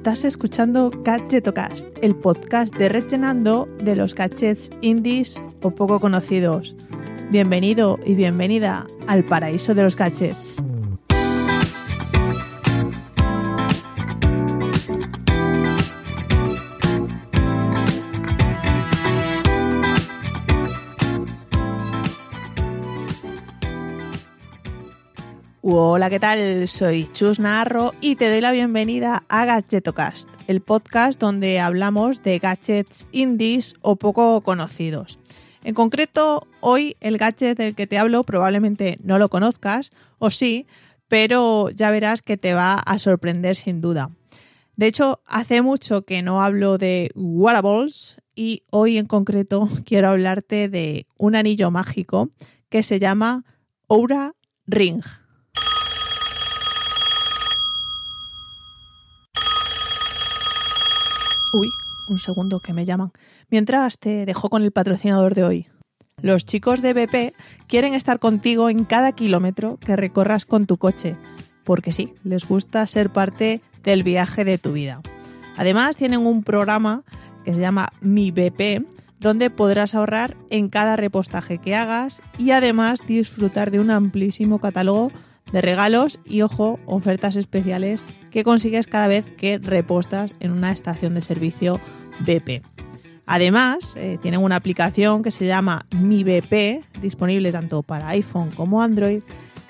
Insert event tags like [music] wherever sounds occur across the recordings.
Estás escuchando Gadgetocast, el podcast de Rechenando de los gadgets indies o poco conocidos. Bienvenido y bienvenida al paraíso de los gadgets. Hola, ¿qué tal? Soy Chus Narro y te doy la bienvenida a Gadgetocast, el podcast donde hablamos de gadgets indies o poco conocidos. En concreto, hoy el gadget del que te hablo probablemente no lo conozcas, o sí, pero ya verás que te va a sorprender sin duda. De hecho, hace mucho que no hablo de wearables y hoy en concreto [laughs] quiero hablarte de un anillo mágico que se llama Aura Ring. Un segundo que me llaman. Mientras te dejo con el patrocinador de hoy. Los chicos de BP quieren estar contigo en cada kilómetro que recorras con tu coche, porque sí, les gusta ser parte del viaje de tu vida. Además, tienen un programa que se llama Mi BP, donde podrás ahorrar en cada repostaje que hagas y además disfrutar de un amplísimo catálogo de regalos y, ojo, ofertas especiales que consigues cada vez que repostas en una estación de servicio BP. Además, eh, tienen una aplicación que se llama Mi BP, disponible tanto para iPhone como Android,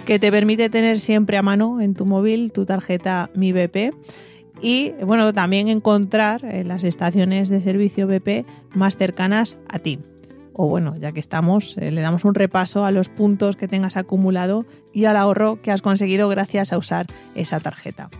que te permite tener siempre a mano en tu móvil tu tarjeta Mi BP y bueno, también encontrar eh, las estaciones de servicio BP más cercanas a ti o bueno, ya que estamos, eh, le damos un repaso a los puntos que tengas acumulado y al ahorro que has conseguido gracias a usar esa tarjeta.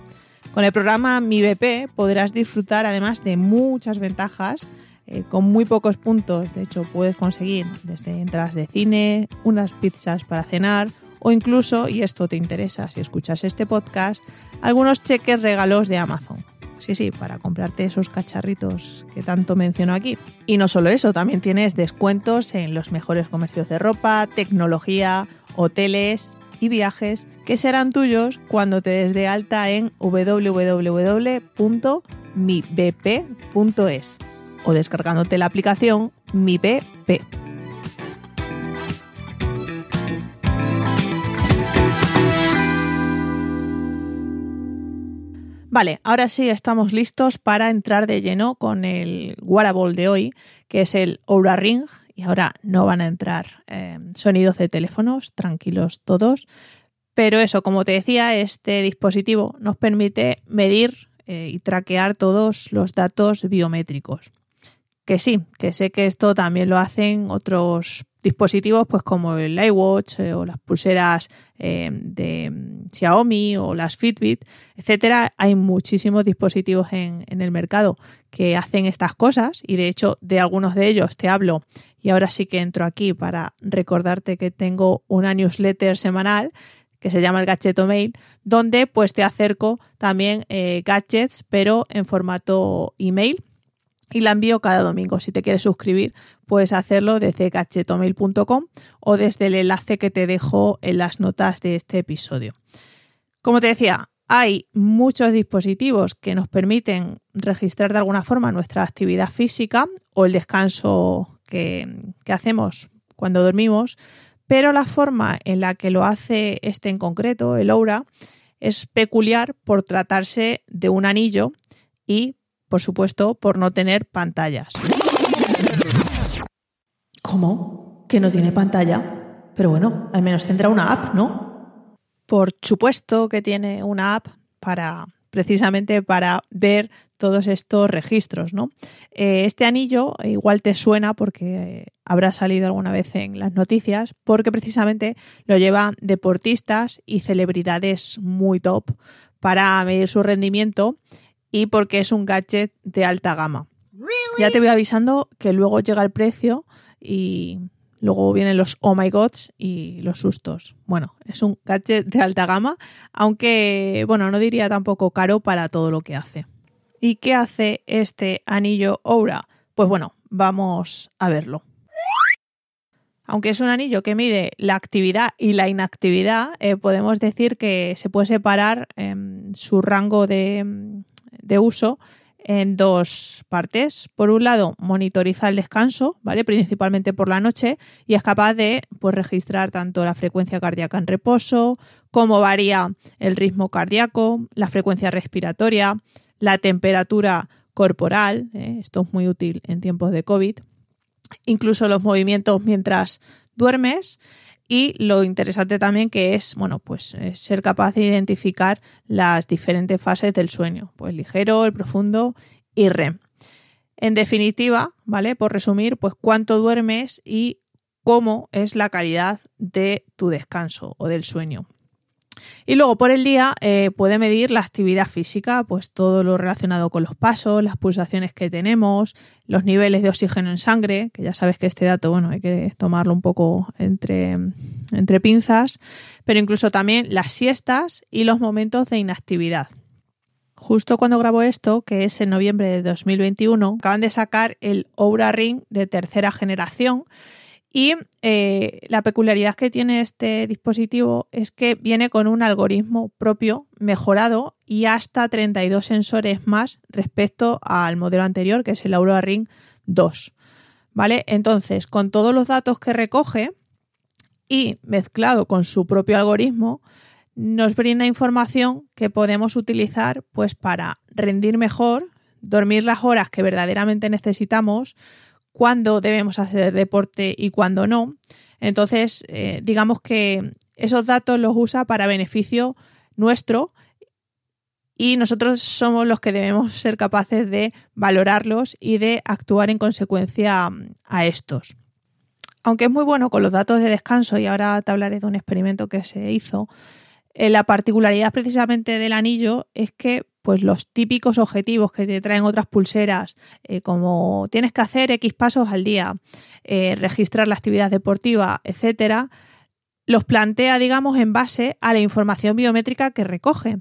Con el programa Mi BP podrás disfrutar además de muchas ventajas eh, con muy pocos puntos. De hecho, puedes conseguir desde entradas de cine, unas pizzas para cenar o incluso, y esto te interesa si escuchas este podcast, algunos cheques regalos de Amazon. Sí, sí, para comprarte esos cacharritos que tanto menciono aquí. Y no solo eso, también tienes descuentos en los mejores comercios de ropa, tecnología, hoteles y viajes que serán tuyos cuando te des de alta en www.mibp.es o descargándote la aplicación Mi BP. Vale, ahora sí estamos listos para entrar de lleno con el wearable de hoy, que es el Aura Ring. Y ahora no van a entrar eh, sonidos de teléfonos, tranquilos todos. Pero eso, como te decía, este dispositivo nos permite medir eh, y traquear todos los datos biométricos. Que sí, que sé que esto también lo hacen otros dispositivos pues como el iWatch eh, o las pulseras de Xiaomi o las Fitbit, etcétera, hay muchísimos dispositivos en, el mercado que hacen estas cosas y de hecho de algunos de ellos te hablo y ahora sí que entro aquí para recordarte que tengo una newsletter semanal que se llama el Gadgeto Mail, donde pues te acerco también eh, gadgets pero en formato email y la envío cada domingo. Si te quieres suscribir, puedes hacerlo desde gachetomail.com o desde el enlace que te dejo en las notas de este episodio. Como te decía, hay muchos dispositivos que nos permiten registrar de alguna forma nuestra actividad física o el descanso que, que hacemos cuando dormimos, pero la forma en la que lo hace este en concreto, el Aura, es peculiar por tratarse de un anillo y por supuesto, por no tener pantallas. ¿Cómo? ¿Que no tiene pantalla? Pero bueno, al menos tendrá una app, ¿no? Por supuesto que tiene una app para precisamente para ver todos estos registros, ¿no? Eh, este anillo igual te suena porque habrá salido alguna vez en las noticias, porque precisamente lo llevan deportistas y celebridades muy top para medir su rendimiento y porque es un gadget de alta gama. Ya te voy avisando que luego llega el precio y luego vienen los oh my gods y los sustos. Bueno, es un gadget de alta gama, aunque, bueno, no diría tampoco caro para todo lo que hace. ¿Y qué hace este anillo Aura? Pues bueno, vamos a verlo. Aunque es un anillo que mide la actividad y la inactividad, eh, podemos decir que se puede separar en su rango de, de uso en dos partes. Por un lado, monitoriza el descanso, ¿vale? Principalmente por la noche, y es capaz de pues, registrar tanto la frecuencia cardíaca en reposo, cómo varía el ritmo cardíaco, la frecuencia respiratoria, la temperatura corporal, ¿eh? esto es muy útil en tiempos de COVID, incluso los movimientos mientras duermes y lo interesante también que es, bueno, pues eh, ser capaz de identificar las diferentes fases del sueño, pues ligero, el profundo y REM. En definitiva, ¿vale? Por resumir, pues cuánto duermes y cómo es la calidad de tu descanso o del sueño. Y luego por el día eh, puede medir la actividad física, pues todo lo relacionado con los pasos, las pulsaciones que tenemos, los niveles de oxígeno en sangre, que ya sabes que este dato, bueno, hay que tomarlo un poco entre, entre pinzas, pero incluso también las siestas y los momentos de inactividad. Justo cuando grabo esto, que es en noviembre de 2021, acaban de sacar el Oura Ring de tercera generación y eh, la peculiaridad que tiene este dispositivo es que viene con un algoritmo propio mejorado y hasta 32 sensores más respecto al modelo anterior, que es el Aurora Ring 2. ¿Vale? Entonces, con todos los datos que recoge y mezclado con su propio algoritmo, nos brinda información que podemos utilizar pues para rendir mejor, dormir las horas que verdaderamente necesitamos, cuándo debemos hacer deporte y cuándo no. Entonces, eh, digamos que esos datos los usa para beneficio nuestro y nosotros somos los que debemos ser capaces de valorarlos y de actuar en consecuencia mm, a estos. Aunque es muy bueno con los datos de descanso, y ahora te hablaré de un experimento que se hizo, eh, la particularidad precisamente del anillo es que pues los típicos objetivos que te traen otras pulseras, eh, como tienes que hacer X pasos al día, eh, registrar la actividad deportiva, etcétera, los plantea, digamos, en base a la información biométrica que recoge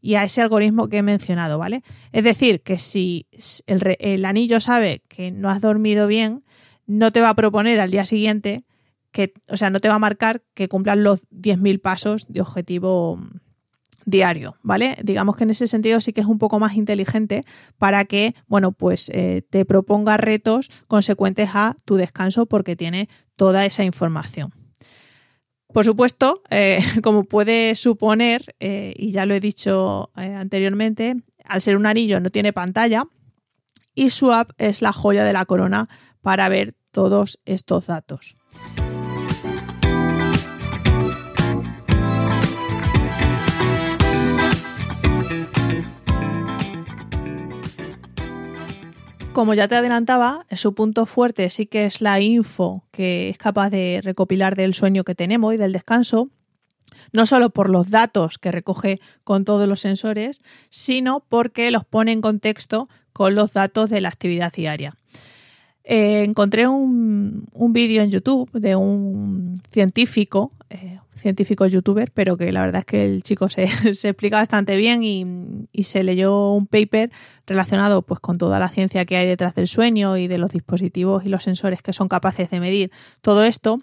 y a ese algoritmo que he mencionado, ¿vale? Es decir, que si el, el anillo sabe que no has dormido bien, no te va a proponer al día siguiente o sea, no te va a marcar que cumplan los 10.000 pasos de objetivo diario, ¿vale? Digamos que en ese sentido sí que es un poco más inteligente para que, bueno, pues eh, te proponga retos consecuentes a tu descanso porque tiene toda esa información. Por supuesto, eh, [laughs] como puede suponer, eh, y ya lo he dicho anteriormente, al ser un anillo no tiene pantalla y su app es la joya de la corona para ver todos estos datos. Como ya te adelantaba, su punto fuerte sí que es la info que es capaz de recopilar del sueño que tenemos y del descanso, no solo por los datos que recoge con todos los sensores, sino porque los pone en contexto con los datos de la actividad diaria. Eh, encontré un, vídeo en YouTube de un científico, eh, científico youtuber, pero que la verdad es que el chico se, [laughs] explica bastante bien y, se leyó un paper relacionado pues, con toda la ciencia que hay detrás del sueño y de los dispositivos y los sensores que son capaces de medir todo esto.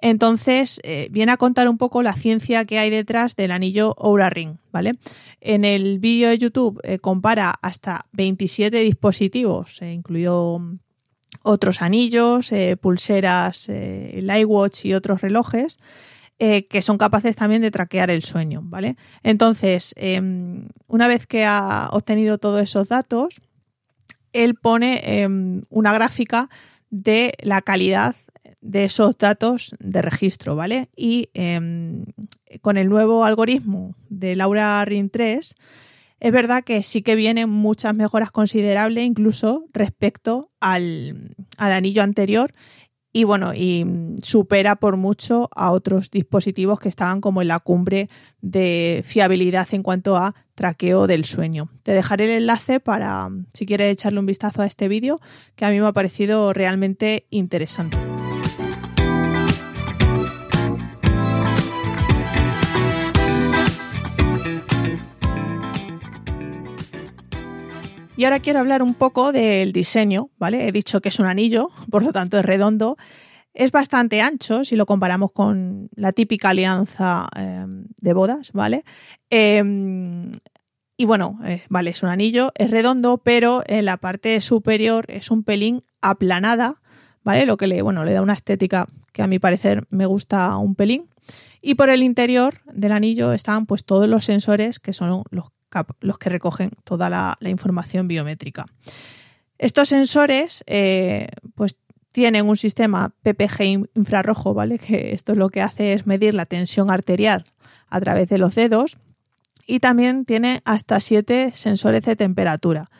Entonces, eh, viene a contar un poco la ciencia que hay detrás del anillo Oura Ring. ¿vale? En el vídeo de YouTube eh, compara hasta 27 dispositivos, eh, incluido otros anillos, pulseras, el iWatch y otros relojes. Eh, que son capaces también de traquear el sueño, ¿vale? Entonces, em, una vez que ha obtenido todos esos datos, él pone em, una gráfica de la calidad de esos datos de registro, ¿vale? Y em, con el nuevo algoritmo de Laura Ring 3, es verdad que sí que vienen muchas mejoras considerables, incluso respecto al, al anillo anterior y bueno, y supera por mucho a otros dispositivos que estaban como en la cumbre de fiabilidad en cuanto a traqueo del sueño. Te dejaré el enlace para si quieres echarle un vistazo a este vídeo que a mí me ha parecido realmente interesante. Y ahora quiero hablar un poco del diseño, ¿vale? He dicho que es un anillo, [laughs] por lo tanto es redondo. Es bastante ancho si lo comparamos con la típica alianza em, de bodas, ¿vale? Em, Y bueno, eh, vale, es un anillo, es redondo, pero en la parte superior es un pelín aplanada, ¿vale? Lo que le, bueno, le da una estética que a mi parecer me gusta un pelín. Y por el interior del anillo están pues todos los sensores que son los, los que recogen toda la, información biométrica. Estos sensores eh, pues tienen un sistema PPG infrarrojo, ¿vale? Que esto lo que hace es medir la tensión arterial a través de los dedos y también tiene hasta siete sensores de temperatura.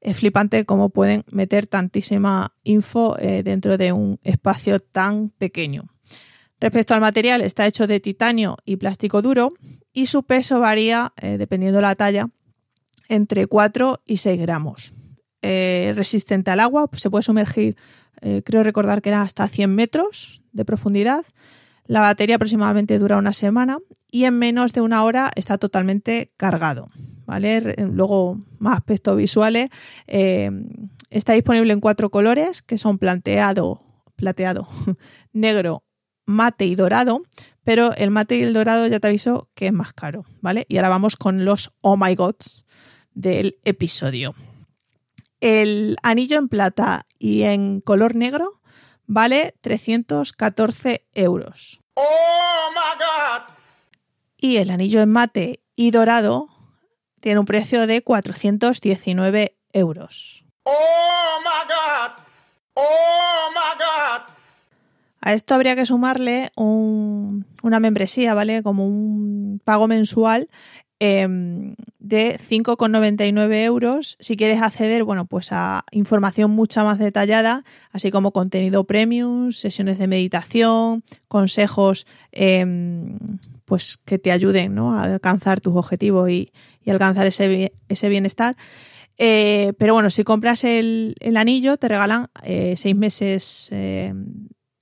Es flipante cómo pueden meter tantísima info eh, dentro de un espacio tan pequeño. Respecto al material, está hecho de titanio y plástico duro y su peso varía, eh, dependiendo de la talla, entre 4 y 6 gramos. Eh, resistente al agua, se puede sumergir, creo recordar que era hasta 100 metros de profundidad. La batería aproximadamente dura una semana y en menos de una hora está totalmente cargado. ¿vale? Luego, más aspectos visuales. Eh, está disponible en cuatro colores, que son plateado, plateado, [laughs] negro, mate y dorado, pero el mate y el dorado ya te aviso que es más caro, ¿vale? Y ahora vamos con los Oh My Gods del episodio. El anillo en plata y en color negro vale 314 euros. ¡Oh my God! Y el anillo en mate y dorado tiene un precio de 419 euros. ¡Oh my God! ¡Oh my God! A esto habría que sumarle una membresía, ¿vale? Como un pago mensual em, de 5,99 euros si quieres acceder, bueno, pues a información mucha más detallada, así como contenido premium, sesiones de meditación, consejos em, pues que te ayuden a alcanzar tus objetivos y, alcanzar ese, ese bienestar. Eh, pero bueno, si compras el, anillo, te regalan eh, seis meses eh,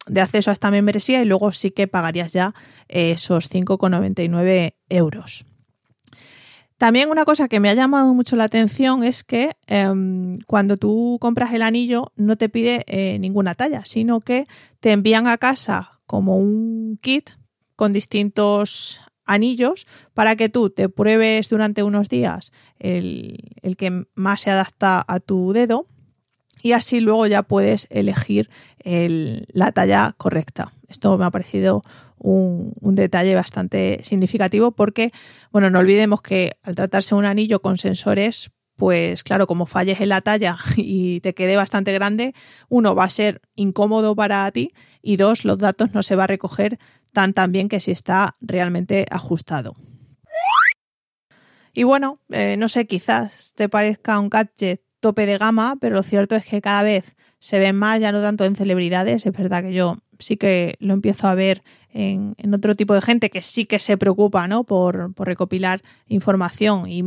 de acceso a esta membresía y luego sí que pagarías ya esos 5,99 euros. También una cosa que me ha llamado mucho la atención es que em, cuando tú compras el anillo no te pide ninguna talla, sino que te envían a casa como un kit con distintos anillos para que tú te pruebes durante unos días el, que más se adapta a tu dedo y así luego ya puedes elegir la talla correcta. Esto me ha parecido un, detalle bastante significativo porque, bueno, no olvidemos que al tratarse un anillo con sensores, pues claro, como falles en la talla [laughs] y te quede bastante grande, uno va a ser incómodo para ti y dos, los datos no se va a recoger tan tan bien que si está realmente ajustado. Y bueno, eh, no sé, quizás te parezca un gadget tope de gama, pero lo cierto es que cada vez se ven más, ya no tanto en celebridades, es verdad que yo sí que lo empiezo a ver en, otro tipo de gente que sí que se preocupa ¿no? por, recopilar información y,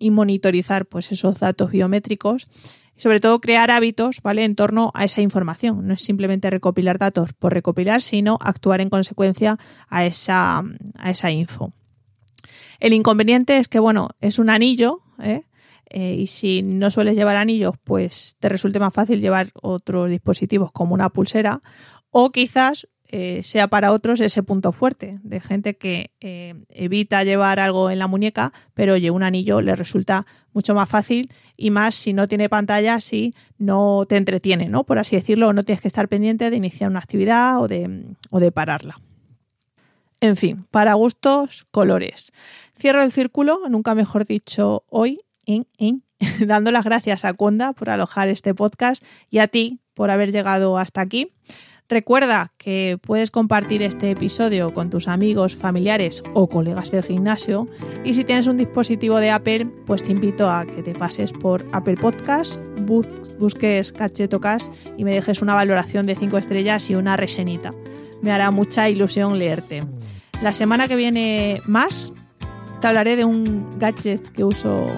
y, monitorizar pues, esos datos biométricos y sobre todo crear hábitos ¿vale? en torno a esa información. No es simplemente recopilar datos por recopilar, sino actuar en consecuencia a esa, a esa info. El inconveniente es que, bueno, es un anillo, ¿eh? Eh, y si no sueles llevar anillos, pues te resulte más fácil llevar otros dispositivos como una pulsera o quizás eh, sea para otros ese punto fuerte de gente que eh, evita llevar algo en la muñeca, pero oye, un anillo le resulta mucho más fácil y más si no tiene pantalla, si no te entretiene, ¿no? Por así decirlo, no tienes que estar pendiente de iniciar una actividad o de, o de pararla. En fin, para gustos, colores. Cierro el círculo, nunca mejor dicho hoy, [laughs] dando las gracias a Conda por alojar este podcast y a ti por haber llegado hasta aquí. Recuerda que puedes compartir este episodio con tus amigos, familiares o colegas del gimnasio y si tienes un dispositivo de Apple, pues te invito a que te pases por Apple Podcast, busques Cachetocas y me dejes una valoración de 5 estrellas y una resenita. Me hará mucha ilusión leerte. La semana que viene más te hablaré de un gadget que uso,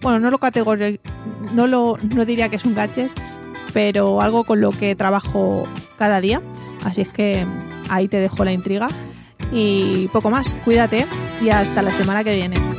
bueno, no lo no lo no diría que es un gadget, pero algo con lo que trabajo cada día. Así es que ahí te dejo la intriga. Y poco más, cuídate y hasta la semana que viene.